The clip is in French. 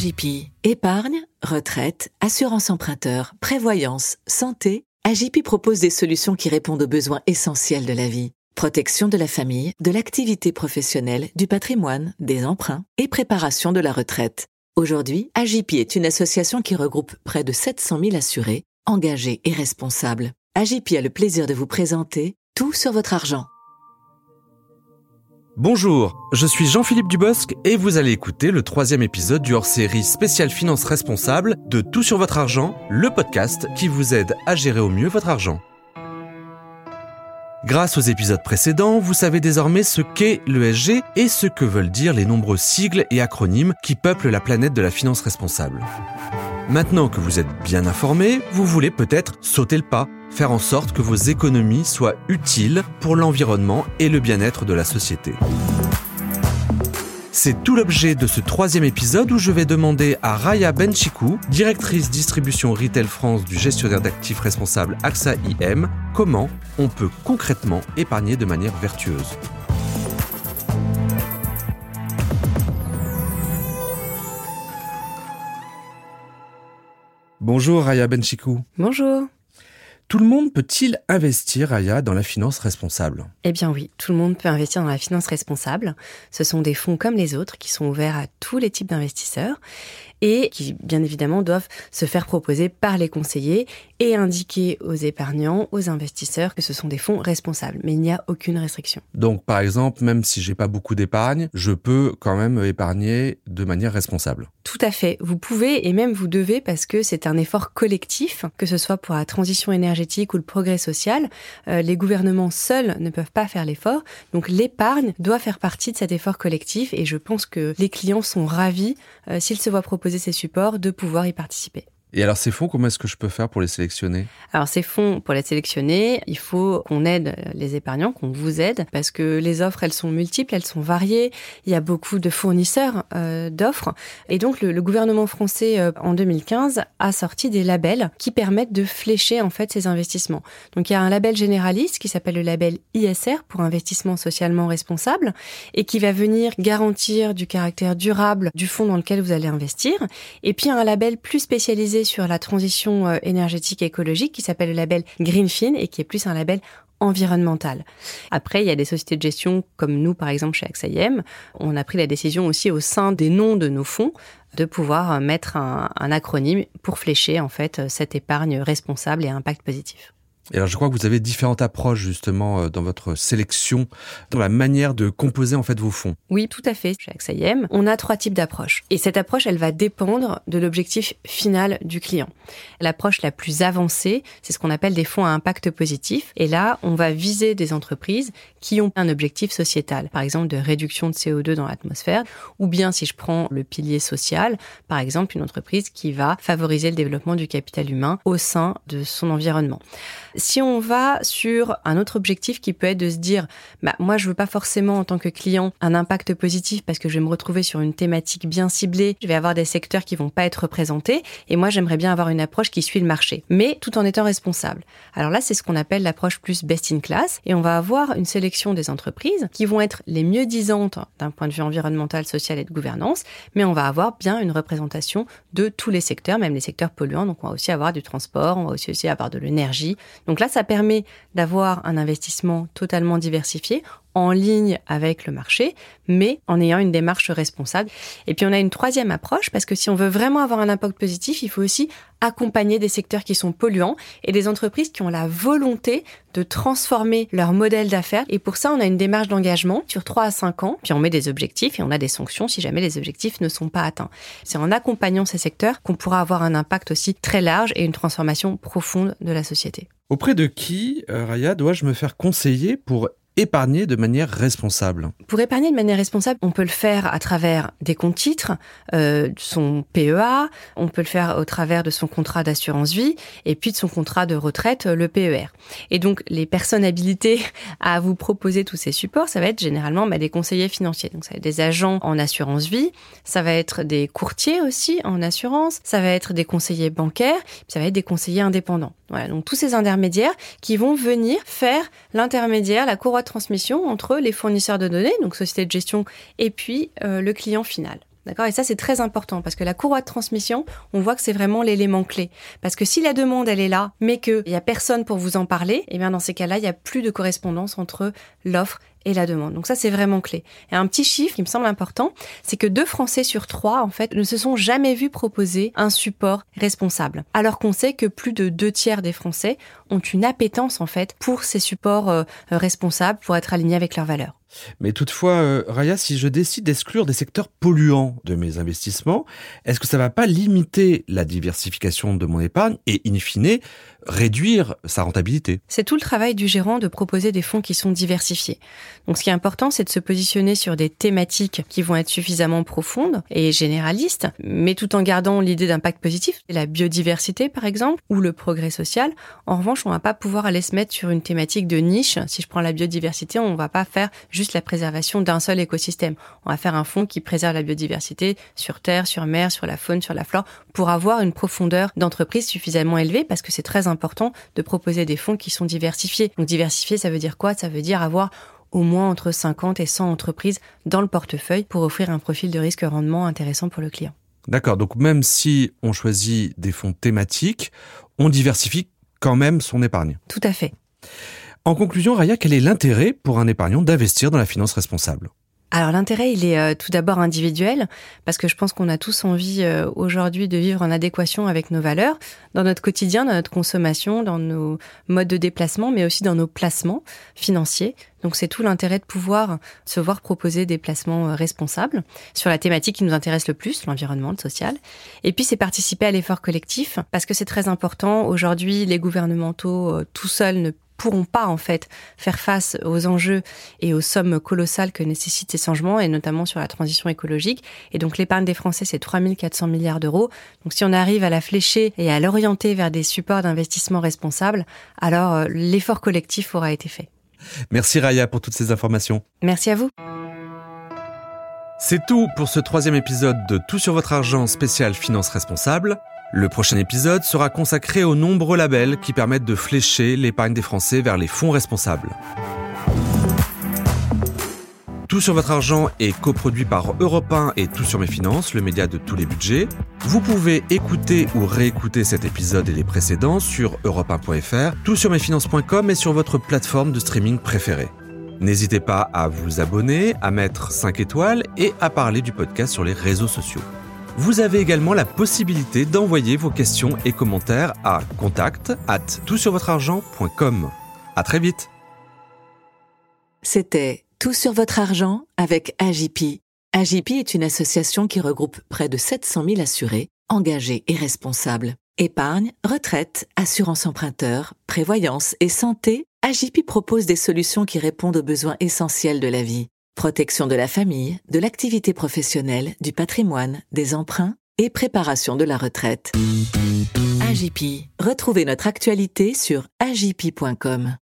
AGP. Épargne, retraite, assurance emprunteur, prévoyance, santé. AGP propose des solutions qui répondent aux besoins essentiels de la vie. Protection de la famille, de l'activité professionnelle, du patrimoine, des emprunts et préparation de la retraite. Aujourd'hui, AGP est une association qui regroupe près de 700 000 assurés, engagés et responsables. AGP a le plaisir de vous présenter Tout sur votre argent. Bonjour, je suis Jean-Philippe Dubosc et vous allez écouter le troisième épisode du hors-série spécial finance responsable de Tout sur votre argent, le podcast qui vous aide à gérer au mieux votre argent. Grâce aux épisodes précédents, vous savez désormais ce qu'est l'ESG et ce que veulent dire les nombreux sigles et acronymes qui peuplent la planète de la finance responsable. Maintenant que vous êtes bien informé, vous voulez peut-être sauter le pas, faire en sorte que vos économies soient utiles pour l'environnement et le bien-être de la société. C'est tout l'objet de ce troisième épisode où je vais demander à Raya Benchikou, directrice distribution Retail France du gestionnaire d'actifs responsable AXA IM, comment on peut concrètement épargner de manière vertueuse. Bonjour Raya Benchikou. Bonjour. Tout le monde peut-il investir, Raya, dans la finance responsable? Eh bien oui, tout le monde peut investir dans la finance responsable. Ce sont des fonds comme les autres qui sont ouverts à tous les types d'investisseurs et qui, bien évidemment, doivent se faire proposer par les conseillers et indiquer aux épargnants, aux investisseurs que ce sont des fonds responsables. Mais il n'y a aucune restriction. Donc, par exemple, même si j'ai pas beaucoup d'épargne, je peux quand même épargner de manière responsable. Tout à fait. Vous pouvez et même vous devez parce que c'est un effort collectif, que ce soit pour la transition énergétique ou le progrès social. Euh, les gouvernements seuls ne peuvent pas faire l'effort. Donc, l'épargne doit faire partie de cet effort collectif et je pense que les clients sont ravis euh, s'ils se voient proposer ces supports de pouvoir y participer. Et alors ces fonds, comment est-ce que je peux faire pour les sélectionner? Alors ces fonds, pour les sélectionner, il faut qu'on aide les épargnants, qu'on vous aide, parce que les offres, elles sont multiples, elles sont variées. Il y a beaucoup de fournisseurs euh, d'offres. Et donc le, le, gouvernement français, euh, en 2015, a sorti des labels qui permettent de flécher en fait ces investissements. Donc il y a un label généraliste qui s'appelle le label ISR pour investissement socialement responsable et qui va venir garantir du caractère durable du fonds dans lequel vous allez investir. Et puis un label plus spécialisé sur la transition euh, énergétique écologique qui s'appelle le label Greenfin et qui est plus un label environnemental. Après, il y a des sociétés de gestion comme nous, par exemple, chez AXA On a pris la décision aussi au sein des noms de nos fonds de pouvoir euh, mettre un, un acronyme pour flécher, en fait, euh, cette épargne responsable et impact positif. Et alors, je crois que vous avez différentes approches justement euh, dans votre sélection, dans la manière de composer en fait vos fonds. Oui, tout à fait. Chez AXAIM, on a trois types d'approches. Et cette approche, elle va dépendre de l'objectif final du client. L'approche la plus avancée, c'est ce qu'on appelle des fonds à impact positif. Et là, on va viser des entreprises qui ont un objectif sociétal, par exemple de réduction de CO2 dans l'atmosphère, ou bien si je prends le pilier social, par exemple une entreprise qui va favoriser le développement du capital humain au sein de son environnement. Si on va sur un autre objectif qui peut être de se dire, bah, moi, je veux pas forcément en tant que client un impact positif parce que je vais me retrouver sur une thématique bien ciblée, je vais avoir des secteurs qui vont pas être représentés et moi, j'aimerais bien avoir une approche qui suit le marché, mais tout en étant responsable. Alors là, c'est ce qu'on appelle l'approche plus best in class et on va avoir une sélection des entreprises qui vont être les mieux disantes d'un point de vue environnemental, social et de gouvernance, mais on va avoir bien une représentation de tous les secteurs, même les secteurs polluants. Donc on va aussi avoir du transport, on va aussi, avoir de l'énergie, donc là, ça permet d'avoir un investissement totalement diversifié en ligne avec le marché, mais en ayant une démarche responsable. Et puis on a une troisième approche, parce que si on veut vraiment avoir un impact positif, il faut aussi accompagner des secteurs qui sont polluants et des entreprises qui ont la volonté de transformer leur modèle d'affaires. Et pour ça, on a une démarche d'engagement sur 3 à 5 ans, puis on met des objectifs et on a des sanctions si jamais les objectifs ne sont pas atteints. C'est en accompagnant ces secteurs qu'on pourra avoir un impact aussi très large et une transformation profonde de la société. Auprès de qui, euh, Raya, dois-je me faire conseiller pour épargner de manière responsable Pour épargner de manière responsable, on peut le faire à travers des comptes titres, euh, son PEA, on peut le faire au travers de son contrat d'assurance vie et puis de son contrat de retraite, le PER. Et donc les personnes habilitées à vous proposer tous ces supports, ça va être généralement bah, des conseillers financiers. Donc ça va être des agents en assurance vie, ça va être des courtiers aussi en assurance, ça va être des conseillers bancaires, ça va être des conseillers indépendants. Voilà, donc tous ces intermédiaires qui vont venir faire l'intermédiaire, la transmission entre les fournisseurs de données, donc société de gestion, et puis euh, le client final. D'accord? Et ça, c'est très important parce que la courroie de transmission, on voit que c'est vraiment l'élément clé. Parce que si la demande, elle est là, mais qu'il n'y a personne pour vous en parler, eh bien, dans ces cas-là, il n'y a plus de correspondance entre l'offre et la demande. Donc ça, c'est vraiment clé. Et un petit chiffre qui me semble important, c'est que deux Français sur trois, en fait, ne se sont jamais vus proposer un support responsable. Alors qu'on sait que plus de deux tiers des Français ont une appétence, en fait, pour ces supports euh, responsables, pour être alignés avec leurs valeurs. Mais toutefois, euh, Raya, si je décide d'exclure des secteurs polluants de mes investissements, est-ce que ça va pas limiter la diversification de mon épargne et, in fine, réduire sa rentabilité? C'est tout le travail du gérant de proposer des fonds qui sont diversifiés. Donc ce qui est important, c'est de se positionner sur des thématiques qui vont être suffisamment profondes et généralistes, mais tout en gardant l'idée d'impact positif, la biodiversité par exemple, ou le progrès social. En revanche, on va pas pouvoir aller se mettre sur une thématique de niche. Si je prends la biodiversité, on va pas faire la préservation d'un seul écosystème. On va faire un fonds qui préserve la biodiversité sur terre, sur mer, sur la faune, sur la flore, pour avoir une profondeur d'entreprise suffisamment élevée, parce que c'est très important de proposer des fonds qui sont diversifiés. Donc diversifier, ça veut dire quoi? Ça veut dire avoir au moins entre 50 et 100 entreprises dans le portefeuille pour offrir un profil de risque-rendement intéressant pour le client. D'accord, donc même si on choisit des fonds thématiques, on diversifie quand même son épargne. Tout à fait. En conclusion, Raya, quel est l'intérêt pour un épargnant d'investir dans la finance responsable? Alors l'intérêt, il est euh, tout d'abord individuel, parce que je pense qu'on a tous envie euh, aujourd'hui de vivre en adéquation avec nos valeurs, dans notre quotidien, dans notre consommation, dans nos modes de déplacement, mais aussi dans nos placements financiers. Donc c'est tout l'intérêt de pouvoir se voir proposer des placements euh, responsables sur la thématique qui nous intéresse le plus, l'environnement, le social. Et puis c'est participer à l'effort collectif, parce que c'est très important. Aujourd'hui, les gouvernementaux tout seuls ne pourront pas en fait faire face aux enjeux et aux sommes colossales que nécessitent ces changements et notamment sur la transition écologique. Et donc l'épargne des Français c'est 3400 milliards d'euros. Donc si on arrive à la flécher et à l'orienter vers des supports d'investissement responsables, alors euh, l'effort collectif aura été fait. Merci Raya pour toutes ces informations. Merci à vous. C'est tout pour ce troisième épisode de Tout sur votre argent spécial finance responsable. Le prochain épisode sera consacré aux nombreux labels qui permettent de flécher l'épargne des Français vers les fonds responsables. Tout sur votre argent est coproduit par Europe 1 et Tout sur mes finances, le média de tous les budgets. Vous pouvez écouter ou réécouter cet épisode et les précédents sur europe1.fr, toutsurmesfinances.com et sur votre plateforme de streaming préférée. N'hésitez pas à vous abonner, à mettre 5 étoiles et à parler du podcast sur les réseaux sociaux. Vous avez également la possibilité d'envoyer vos questions et commentaires à contact at toutsurvotreargent.com. À très vite. C'était Tout sur votre argent avec AJP. AJP est une association qui regroupe près de 700 000 assurés, engagés et responsables. Épargne, retraite, assurance emprunteur, prévoyance et santé, AJP propose des solutions qui répondent aux besoins essentiels de la vie. Protection de la famille, de l'activité professionnelle, du patrimoine, des emprunts et préparation de la retraite. AGP. Retrouvez notre actualité sur agip.com.